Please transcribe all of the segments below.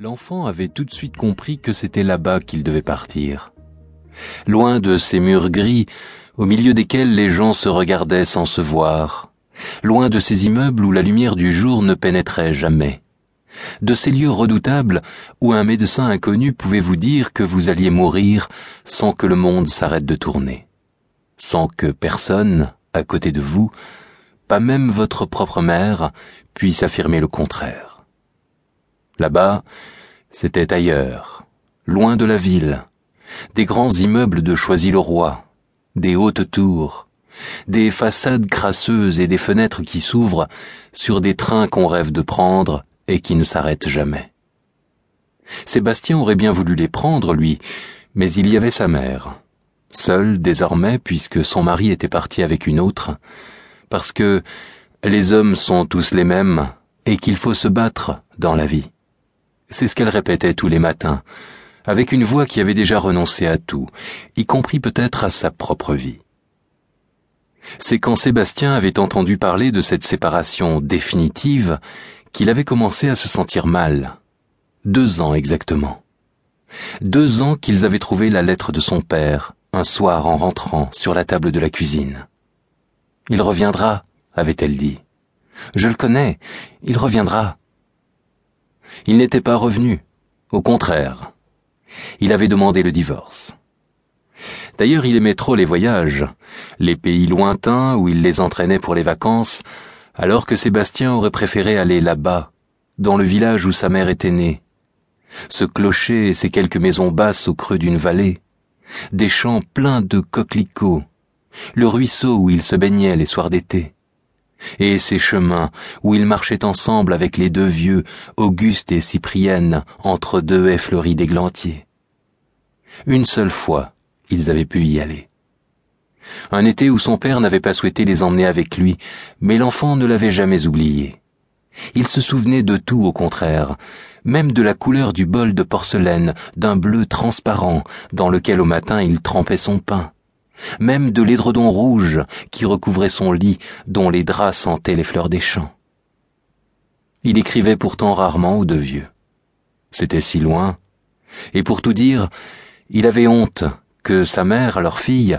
L'enfant avait tout de suite compris que c'était là-bas qu'il devait partir. Loin de ces murs gris, au milieu desquels les gens se regardaient sans se voir, loin de ces immeubles où la lumière du jour ne pénétrait jamais, de ces lieux redoutables où un médecin inconnu pouvait vous dire que vous alliez mourir sans que le monde s'arrête de tourner, sans que personne, à côté de vous, pas même votre propre mère, puisse affirmer le contraire. Là-bas, c'était ailleurs, loin de la ville, des grands immeubles de Choisy-le-Roi, des hautes tours, des façades crasseuses et des fenêtres qui s'ouvrent sur des trains qu'on rêve de prendre et qui ne s'arrêtent jamais. Sébastien aurait bien voulu les prendre, lui, mais il y avait sa mère, seule désormais puisque son mari était parti avec une autre, parce que les hommes sont tous les mêmes et qu'il faut se battre dans la vie. C'est ce qu'elle répétait tous les matins, avec une voix qui avait déjà renoncé à tout, y compris peut-être à sa propre vie. C'est quand Sébastien avait entendu parler de cette séparation définitive qu'il avait commencé à se sentir mal. Deux ans exactement. Deux ans qu'ils avaient trouvé la lettre de son père, un soir en rentrant, sur la table de la cuisine. Il reviendra, avait-elle dit. Je le connais, il reviendra. Il n'était pas revenu. Au contraire. Il avait demandé le divorce. D'ailleurs, il aimait trop les voyages, les pays lointains où il les entraînait pour les vacances, alors que Sébastien aurait préféré aller là-bas, dans le village où sa mère était née. Ce clocher et ces quelques maisons basses au creux d'une vallée, des champs pleins de coquelicots, le ruisseau où il se baignait les soirs d'été et ces chemins où ils marchaient ensemble avec les deux vieux, Auguste et Cyprienne, entre deux haies fleuries d'églantiers. Une seule fois, ils avaient pu y aller. Un été où son père n'avait pas souhaité les emmener avec lui, mais l'enfant ne l'avait jamais oublié. Il se souvenait de tout au contraire, même de la couleur du bol de porcelaine, d'un bleu transparent, dans lequel au matin il trempait son pain même de l'édredon rouge qui recouvrait son lit dont les draps sentaient les fleurs des champs. Il écrivait pourtant rarement aux deux vieux. C'était si loin, et pour tout dire, il avait honte que sa mère, leur fille,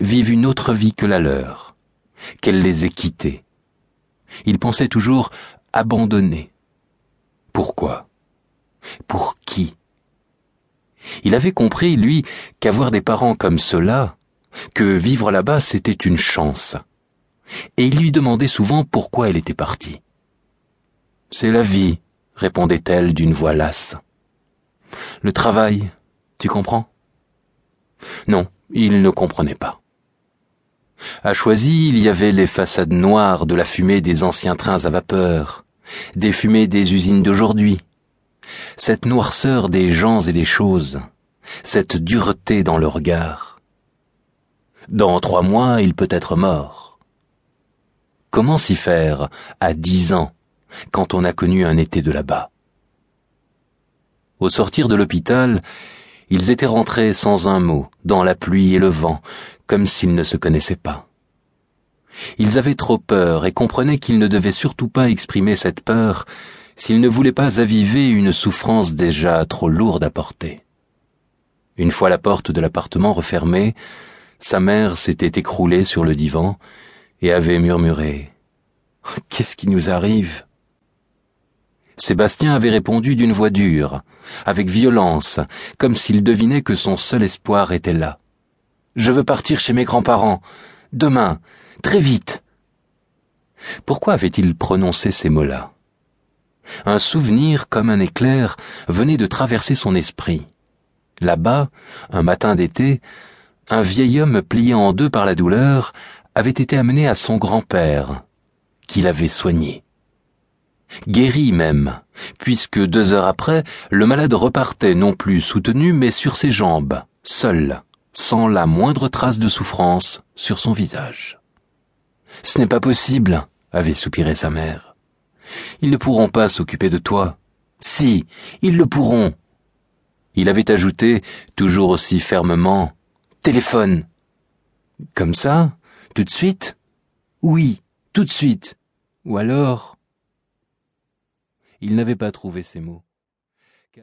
vive une autre vie que la leur, qu'elle les ait quittés. Il pensait toujours abandonner. Pourquoi? Pour qui? Il avait compris, lui, qu'avoir des parents comme ceux-là, que vivre là-bas c'était une chance. Et il lui demandait souvent pourquoi elle était partie. C'est la vie, répondait-elle d'une voix lasse. Le travail, tu comprends? Non, il ne comprenait pas. À Choisy, il y avait les façades noires de la fumée des anciens trains à vapeur, des fumées des usines d'aujourd'hui, cette noirceur des gens et des choses, cette dureté dans le regard. Dans trois mois, il peut être mort. Comment s'y faire à dix ans, quand on a connu un été de là-bas? Au sortir de l'hôpital, ils étaient rentrés sans un mot, dans la pluie et le vent, comme s'ils ne se connaissaient pas. Ils avaient trop peur et comprenaient qu'ils ne devaient surtout pas exprimer cette peur s'ils ne voulaient pas aviver une souffrance déjà trop lourde à porter. Une fois la porte de l'appartement refermée, sa mère s'était écroulée sur le divan et avait murmuré ⁇ Qu'est-ce qui nous arrive ?⁇ Sébastien avait répondu d'une voix dure, avec violence, comme s'il devinait que son seul espoir était là. Je veux partir chez mes grands-parents. Demain. Très vite. Pourquoi avait-il prononcé ces mots-là? Un souvenir comme un éclair venait de traverser son esprit. Là-bas, un matin d'été, un vieil homme plié en deux par la douleur avait été amené à son grand-père, qui l'avait soigné. Guéri même, puisque deux heures après, le malade repartait non plus soutenu, mais sur ses jambes, seul, sans la moindre trace de souffrance sur son visage. Ce n'est pas possible, avait soupiré sa mère. Ils ne pourront pas s'occuper de toi. Si, ils le pourront. Il avait ajouté, toujours aussi fermement, Comme ça Tout de suite? Oui, tout de suite. Ou alors... Il n'avait pas trouvé ces mots.